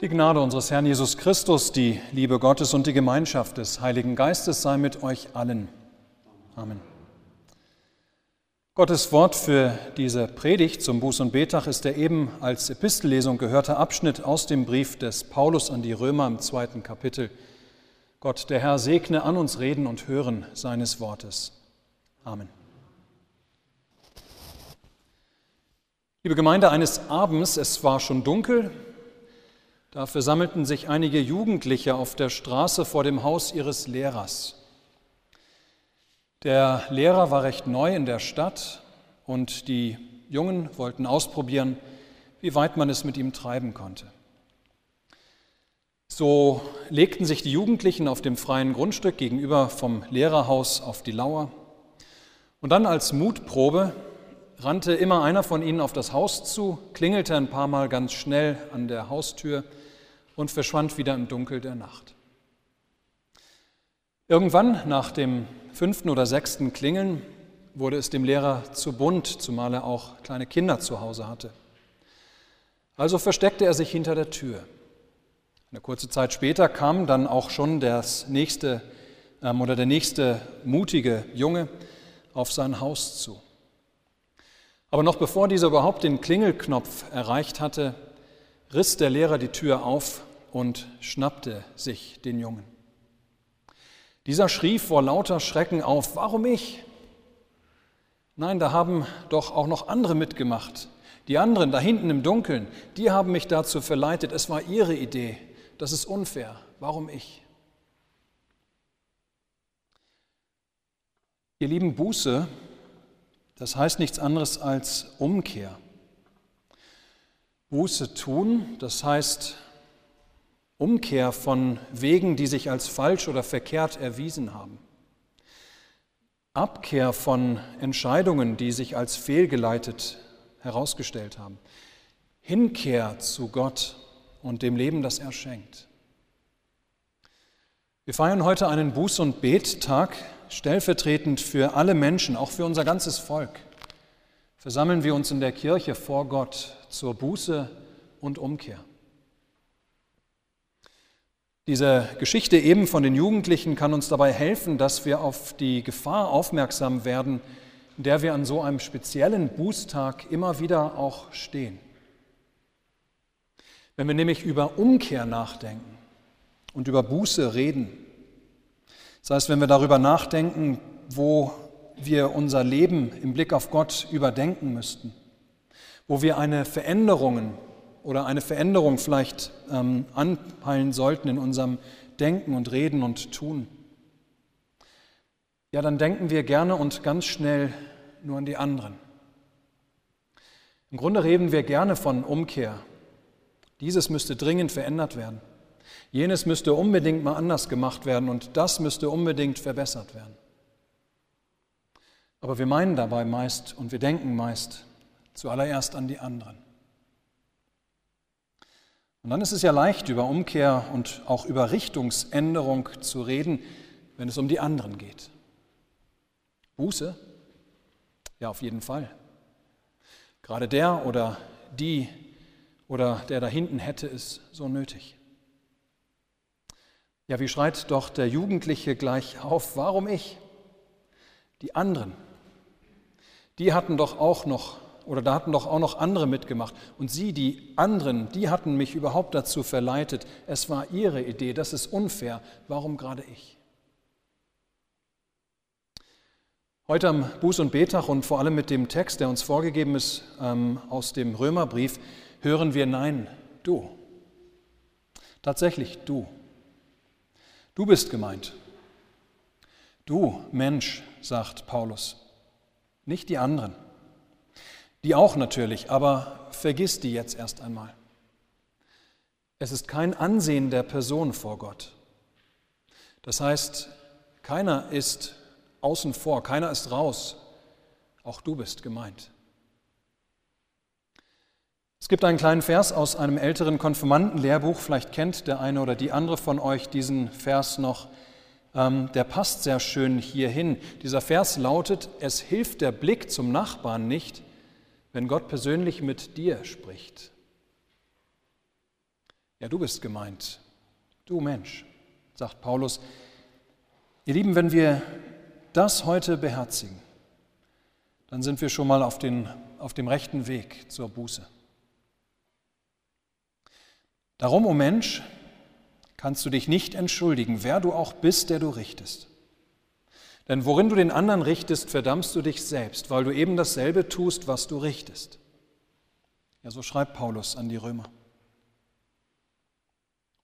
Die Gnade unseres Herrn Jesus Christus, die Liebe Gottes und die Gemeinschaft des Heiligen Geistes sei mit euch allen. Amen. Gottes Wort für diese Predigt zum Buß- und Betag ist der eben als Epistellesung gehörte Abschnitt aus dem Brief des Paulus an die Römer im zweiten Kapitel. Gott, der Herr, segne an uns Reden und Hören seines Wortes. Amen. Liebe Gemeinde, eines Abends, es war schon dunkel, da versammelten sich einige Jugendliche auf der Straße vor dem Haus ihres Lehrers. Der Lehrer war recht neu in der Stadt und die Jungen wollten ausprobieren, wie weit man es mit ihm treiben konnte. So legten sich die Jugendlichen auf dem freien Grundstück gegenüber vom Lehrerhaus auf die Lauer. Und dann als Mutprobe rannte immer einer von ihnen auf das Haus zu, klingelte ein paar Mal ganz schnell an der Haustür und verschwand wieder im Dunkel der Nacht. Irgendwann, nach dem fünften oder sechsten Klingeln, wurde es dem Lehrer zu bunt, zumal er auch kleine Kinder zu Hause hatte. Also versteckte er sich hinter der Tür. Eine kurze Zeit später kam dann auch schon das nächste ähm, oder der nächste mutige Junge auf sein Haus zu. Aber noch bevor dieser überhaupt den Klingelknopf erreicht hatte, riss der Lehrer die Tür auf und schnappte sich den Jungen. Dieser schrie vor lauter Schrecken auf, warum ich? Nein, da haben doch auch noch andere mitgemacht. Die anderen da hinten im Dunkeln, die haben mich dazu verleitet, es war ihre Idee. Das ist unfair. Warum ich? Ihr lieben Buße, das heißt nichts anderes als Umkehr. Buße tun, das heißt Umkehr von Wegen, die sich als falsch oder verkehrt erwiesen haben. Abkehr von Entscheidungen, die sich als fehlgeleitet herausgestellt haben. Hinkehr zu Gott und dem Leben, das er schenkt. Wir feiern heute einen Buß- und Bettag, stellvertretend für alle Menschen, auch für unser ganzes Volk. Versammeln wir uns in der Kirche vor Gott zur Buße und Umkehr. Diese Geschichte eben von den Jugendlichen kann uns dabei helfen, dass wir auf die Gefahr aufmerksam werden, in der wir an so einem speziellen Bußtag immer wieder auch stehen. Wenn wir nämlich über Umkehr nachdenken und über Buße reden, das heißt, wenn wir darüber nachdenken, wo wir unser Leben im Blick auf Gott überdenken müssten, wo wir eine Veränderung oder eine Veränderung vielleicht ähm, anpeilen sollten in unserem Denken und Reden und Tun, ja, dann denken wir gerne und ganz schnell nur an die anderen. Im Grunde reden wir gerne von Umkehr. Dieses müsste dringend verändert werden. Jenes müsste unbedingt mal anders gemacht werden und das müsste unbedingt verbessert werden. Aber wir meinen dabei meist und wir denken meist zuallererst an die anderen. Und dann ist es ja leicht, über Umkehr und auch über Richtungsänderung zu reden, wenn es um die anderen geht. Buße? Ja, auf jeden Fall. Gerade der oder die oder der da hinten hätte es so nötig. Ja, wie schreit doch der Jugendliche gleich auf, warum ich? Die anderen, die hatten doch auch noch oder da hatten doch auch noch andere mitgemacht. Und sie, die anderen, die hatten mich überhaupt dazu verleitet. Es war ihre Idee, das ist unfair. Warum gerade ich? Heute am Buß- und Betag und vor allem mit dem Text, der uns vorgegeben ist ähm, aus dem Römerbrief, hören wir Nein, du. Tatsächlich du. Du bist gemeint. Du Mensch, sagt Paulus, nicht die anderen. Die auch natürlich, aber vergiss die jetzt erst einmal. Es ist kein Ansehen der Person vor Gott. Das heißt, keiner ist außen vor, keiner ist raus. Auch du bist gemeint. Es gibt einen kleinen Vers aus einem älteren Konfirmandenlehrbuch, vielleicht kennt der eine oder die andere von euch diesen Vers noch. Ähm, der passt sehr schön hierhin. Dieser Vers lautet, es hilft der Blick zum Nachbarn nicht, wenn Gott persönlich mit dir spricht. Ja, du bist gemeint, du Mensch, sagt Paulus. Ihr Lieben, wenn wir das heute beherzigen, dann sind wir schon mal auf, den, auf dem rechten Weg zur Buße. Darum, o oh Mensch, kannst du dich nicht entschuldigen, wer du auch bist, der du richtest. Denn worin du den anderen richtest, verdammst du dich selbst, weil du eben dasselbe tust, was du richtest. Ja, so schreibt Paulus an die Römer.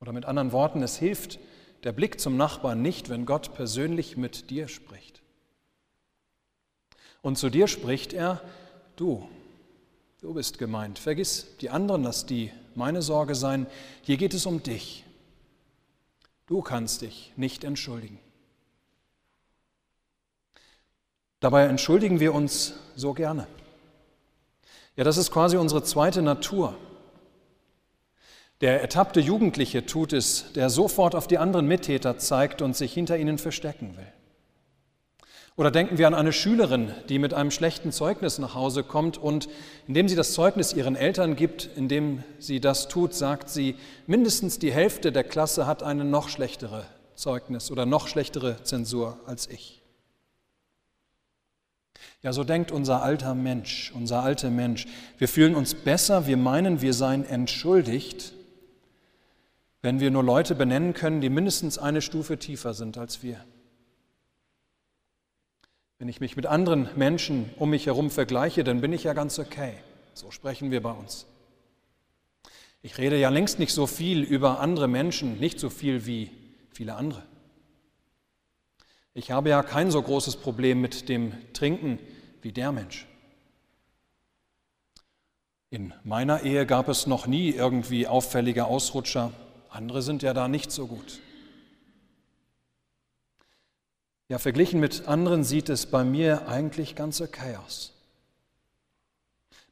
Oder mit anderen Worten, es hilft der Blick zum Nachbarn nicht, wenn Gott persönlich mit dir spricht. Und zu dir spricht er, du, du bist gemeint. Vergiss die anderen, lass die meine Sorge sein. Hier geht es um dich. Du kannst dich nicht entschuldigen. Dabei entschuldigen wir uns so gerne. Ja, das ist quasi unsere zweite Natur. Der ertappte Jugendliche tut es, der sofort auf die anderen Mittäter zeigt und sich hinter ihnen verstecken will. Oder denken wir an eine Schülerin, die mit einem schlechten Zeugnis nach Hause kommt und indem sie das Zeugnis ihren Eltern gibt, indem sie das tut, sagt sie, mindestens die Hälfte der Klasse hat eine noch schlechtere Zeugnis oder noch schlechtere Zensur als ich. Ja, so denkt unser alter Mensch, unser alter Mensch. Wir fühlen uns besser, wir meinen, wir seien entschuldigt, wenn wir nur Leute benennen können, die mindestens eine Stufe tiefer sind als wir. Wenn ich mich mit anderen Menschen um mich herum vergleiche, dann bin ich ja ganz okay. So sprechen wir bei uns. Ich rede ja längst nicht so viel über andere Menschen, nicht so viel wie viele andere. Ich habe ja kein so großes Problem mit dem Trinken wie der Mensch. In meiner Ehe gab es noch nie irgendwie auffällige Ausrutscher. Andere sind ja da nicht so gut. Ja, verglichen mit anderen sieht es bei mir eigentlich ganz okay aus.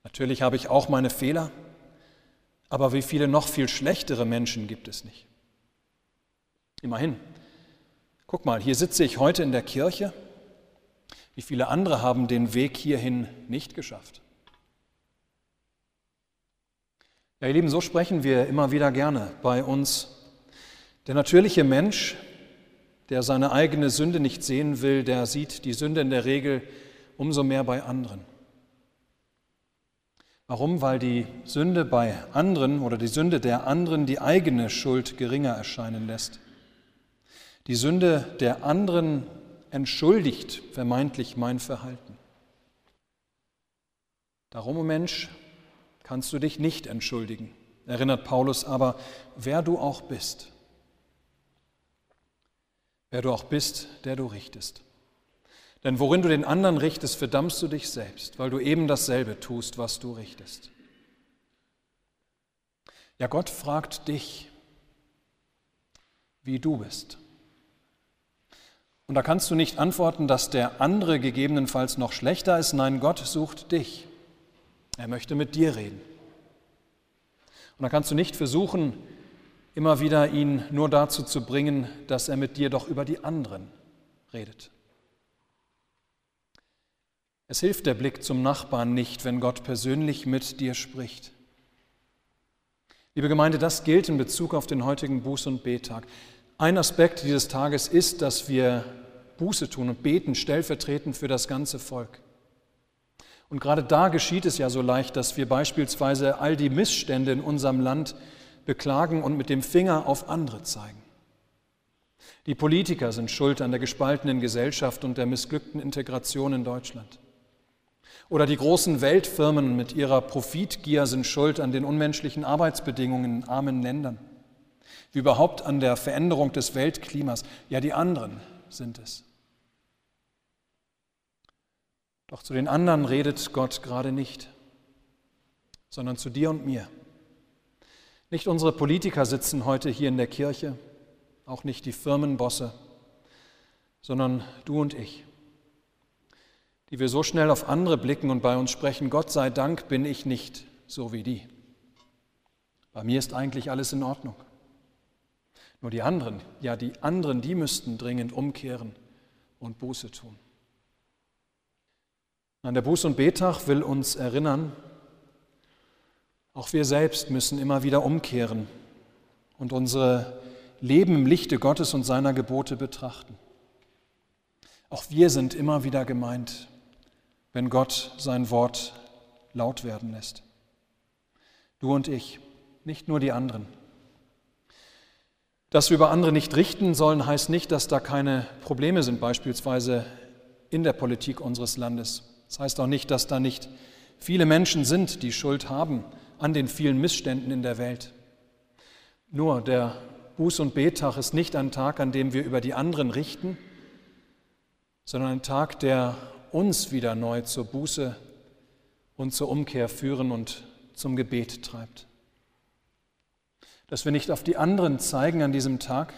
Natürlich habe ich auch meine Fehler, aber wie viele noch viel schlechtere Menschen gibt es nicht. Immerhin, guck mal, hier sitze ich heute in der Kirche. Wie viele andere haben den Weg hierhin nicht geschafft? Ja, ihr Lieben, so sprechen wir immer wieder gerne bei uns. Der natürliche Mensch der seine eigene Sünde nicht sehen will, der sieht die Sünde in der Regel umso mehr bei anderen. Warum? Weil die Sünde bei anderen oder die Sünde der anderen die eigene Schuld geringer erscheinen lässt. Die Sünde der anderen entschuldigt vermeintlich mein Verhalten. Darum, o Mensch, kannst du dich nicht entschuldigen, erinnert Paulus aber, wer du auch bist wer du auch bist, der du richtest. Denn worin du den anderen richtest, verdammst du dich selbst, weil du eben dasselbe tust, was du richtest. Ja, Gott fragt dich, wie du bist. Und da kannst du nicht antworten, dass der andere gegebenenfalls noch schlechter ist. Nein, Gott sucht dich. Er möchte mit dir reden. Und da kannst du nicht versuchen, immer wieder ihn nur dazu zu bringen, dass er mit dir doch über die anderen redet. Es hilft der Blick zum Nachbarn nicht, wenn Gott persönlich mit dir spricht. Liebe Gemeinde, das gilt in Bezug auf den heutigen Buß- und Bettag. Ein Aspekt dieses Tages ist, dass wir Buße tun und beten, stellvertretend für das ganze Volk. Und gerade da geschieht es ja so leicht, dass wir beispielsweise all die Missstände in unserem Land beklagen und mit dem Finger auf andere zeigen. Die Politiker sind schuld an der gespaltenen Gesellschaft und der missglückten Integration in Deutschland. Oder die großen Weltfirmen mit ihrer Profitgier sind schuld an den unmenschlichen Arbeitsbedingungen in armen Ländern. Wie überhaupt an der Veränderung des Weltklimas. Ja, die anderen sind es. Doch zu den anderen redet Gott gerade nicht, sondern zu dir und mir. Nicht unsere Politiker sitzen heute hier in der Kirche, auch nicht die Firmenbosse, sondern du und ich, die wir so schnell auf andere blicken und bei uns sprechen, Gott sei Dank bin ich nicht so wie die. Bei mir ist eigentlich alles in Ordnung. Nur die anderen, ja die anderen, die müssten dringend umkehren und Buße tun. An der Buß- und Betag will uns erinnern, auch wir selbst müssen immer wieder umkehren und unsere Leben im Lichte Gottes und seiner Gebote betrachten. Auch wir sind immer wieder gemeint, wenn Gott sein Wort laut werden lässt. Du und ich, nicht nur die anderen. Dass wir über andere nicht richten sollen, heißt nicht, dass da keine Probleme sind, beispielsweise in der Politik unseres Landes. Das heißt auch nicht, dass da nicht viele Menschen sind, die Schuld haben an den vielen Missständen in der Welt. Nur der Buß- und Betag ist nicht ein Tag, an dem wir über die anderen richten, sondern ein Tag, der uns wieder neu zur Buße und zur Umkehr führen und zum Gebet treibt dass wir nicht auf die anderen zeigen an diesem Tag,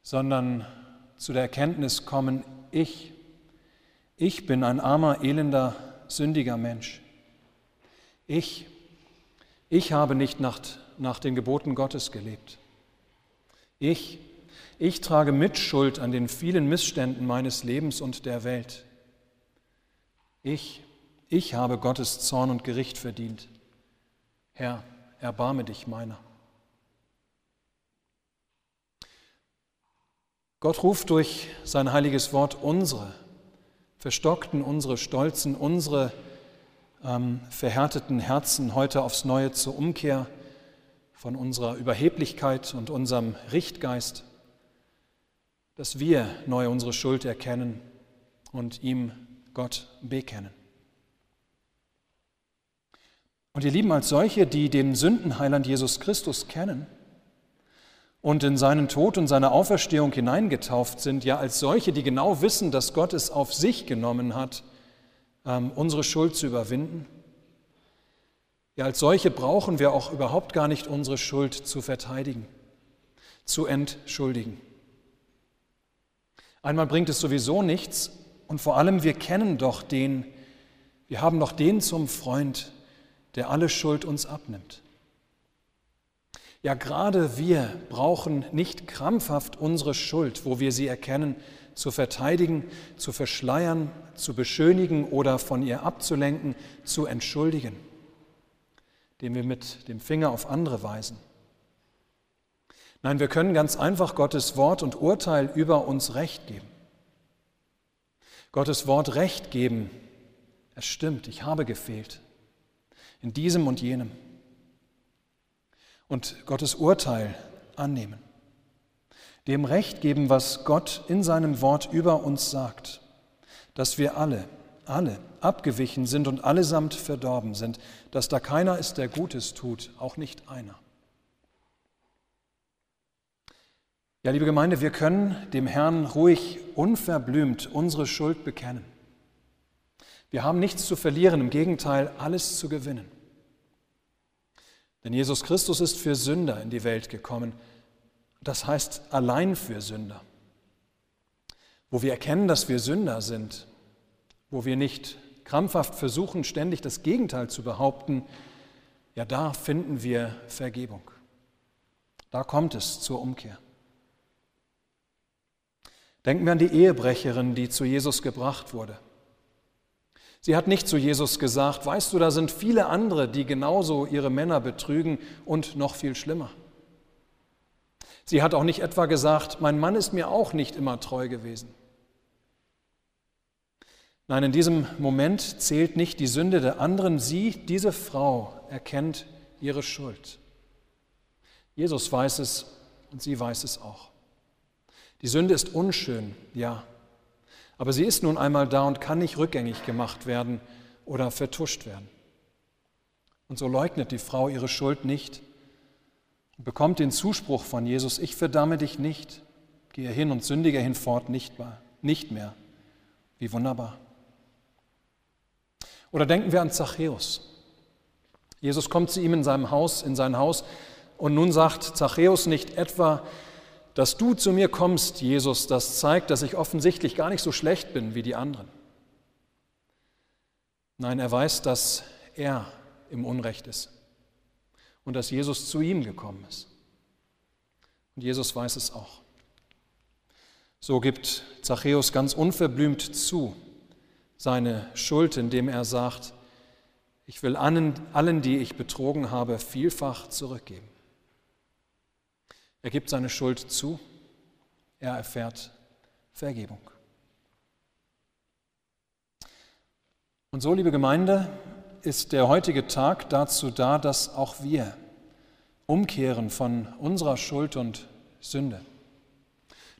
sondern zu der Erkenntnis kommen, ich, ich bin ein armer, elender, sündiger Mensch. Ich, ich habe nicht nach, nach den Geboten Gottes gelebt. Ich, ich trage Mitschuld an den vielen Missständen meines Lebens und der Welt. Ich, ich habe Gottes Zorn und Gericht verdient. Herr, erbarme dich meiner. Gott ruft durch sein heiliges Wort unsere verstockten, unsere stolzen, unsere ähm, verhärteten Herzen heute aufs Neue zur Umkehr von unserer Überheblichkeit und unserem Richtgeist, dass wir neu unsere Schuld erkennen und ihm Gott bekennen. Und ihr Lieben, als solche, die den Sündenheiland Jesus Christus kennen und in seinen Tod und seine Auferstehung hineingetauft sind, ja als solche, die genau wissen, dass Gott es auf sich genommen hat, ähm, unsere Schuld zu überwinden, ja als solche brauchen wir auch überhaupt gar nicht unsere Schuld zu verteidigen, zu entschuldigen. Einmal bringt es sowieso nichts und vor allem wir kennen doch den, wir haben doch den zum Freund, der alle Schuld uns abnimmt. Ja, gerade wir brauchen nicht krampfhaft unsere Schuld, wo wir sie erkennen, zu verteidigen, zu verschleiern, zu beschönigen oder von ihr abzulenken, zu entschuldigen, indem wir mit dem Finger auf andere weisen. Nein, wir können ganz einfach Gottes Wort und Urteil über uns Recht geben. Gottes Wort Recht geben, es stimmt, ich habe gefehlt in diesem und jenem. Und Gottes Urteil annehmen. Dem Recht geben, was Gott in seinem Wort über uns sagt, dass wir alle, alle abgewichen sind und allesamt verdorben sind, dass da keiner ist, der Gutes tut, auch nicht einer. Ja, liebe Gemeinde, wir können dem Herrn ruhig unverblümt unsere Schuld bekennen. Wir haben nichts zu verlieren, im Gegenteil, alles zu gewinnen. Denn Jesus Christus ist für Sünder in die Welt gekommen. Das heißt allein für Sünder. Wo wir erkennen, dass wir Sünder sind, wo wir nicht krampfhaft versuchen, ständig das Gegenteil zu behaupten, ja, da finden wir Vergebung. Da kommt es zur Umkehr. Denken wir an die Ehebrecherin, die zu Jesus gebracht wurde. Sie hat nicht zu Jesus gesagt, weißt du, da sind viele andere, die genauso ihre Männer betrügen und noch viel schlimmer. Sie hat auch nicht etwa gesagt, mein Mann ist mir auch nicht immer treu gewesen. Nein, in diesem Moment zählt nicht die Sünde der anderen. Sie, diese Frau, erkennt ihre Schuld. Jesus weiß es und sie weiß es auch. Die Sünde ist unschön, ja, aber sie ist nun einmal da und kann nicht rückgängig gemacht werden oder vertuscht werden. Und so leugnet die Frau ihre Schuld nicht und bekommt den Zuspruch von Jesus, ich verdamme dich nicht, gehe hin und sündige hinfort nicht mehr. Nicht mehr. Wie wunderbar. Oder denken wir an Zachäus. Jesus kommt zu ihm in seinem Haus, in sein Haus und nun sagt Zachäus nicht etwa, dass du zu mir kommst, Jesus, das zeigt, dass ich offensichtlich gar nicht so schlecht bin wie die anderen. Nein, er weiß, dass er im Unrecht ist und dass Jesus zu ihm gekommen ist. Und Jesus weiß es auch. So gibt Zachäus ganz unverblümt zu seine Schuld, indem er sagt, ich will allen, allen, die ich betrogen habe, vielfach zurückgeben. Er gibt seine Schuld zu, er erfährt Vergebung. Und so, liebe Gemeinde, ist der heutige Tag dazu da, dass auch wir umkehren von unserer Schuld und Sünde.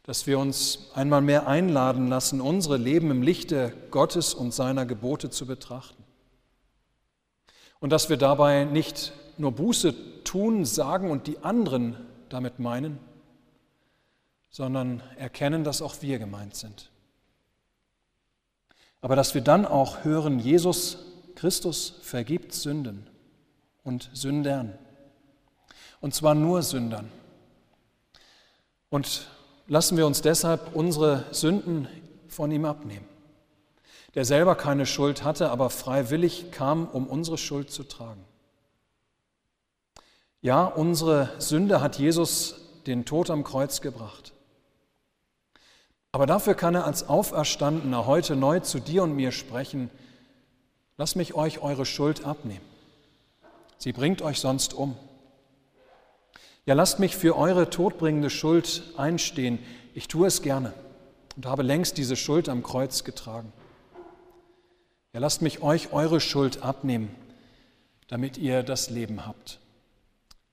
Dass wir uns einmal mehr einladen lassen, unsere Leben im Lichte Gottes und seiner Gebote zu betrachten. Und dass wir dabei nicht nur Buße tun, sagen und die anderen damit meinen, sondern erkennen, dass auch wir gemeint sind. Aber dass wir dann auch hören, Jesus Christus vergibt Sünden und Sündern. Und zwar nur Sündern. Und lassen wir uns deshalb unsere Sünden von ihm abnehmen. Der selber keine Schuld hatte, aber freiwillig kam, um unsere Schuld zu tragen. Ja, unsere Sünde hat Jesus den Tod am Kreuz gebracht. Aber dafür kann er als Auferstandener heute neu zu dir und mir sprechen, lass mich euch eure Schuld abnehmen. Sie bringt euch sonst um. Ja, lasst mich für eure todbringende Schuld einstehen. Ich tue es gerne und habe längst diese Schuld am Kreuz getragen. Ja, lasst mich euch eure Schuld abnehmen, damit ihr das Leben habt.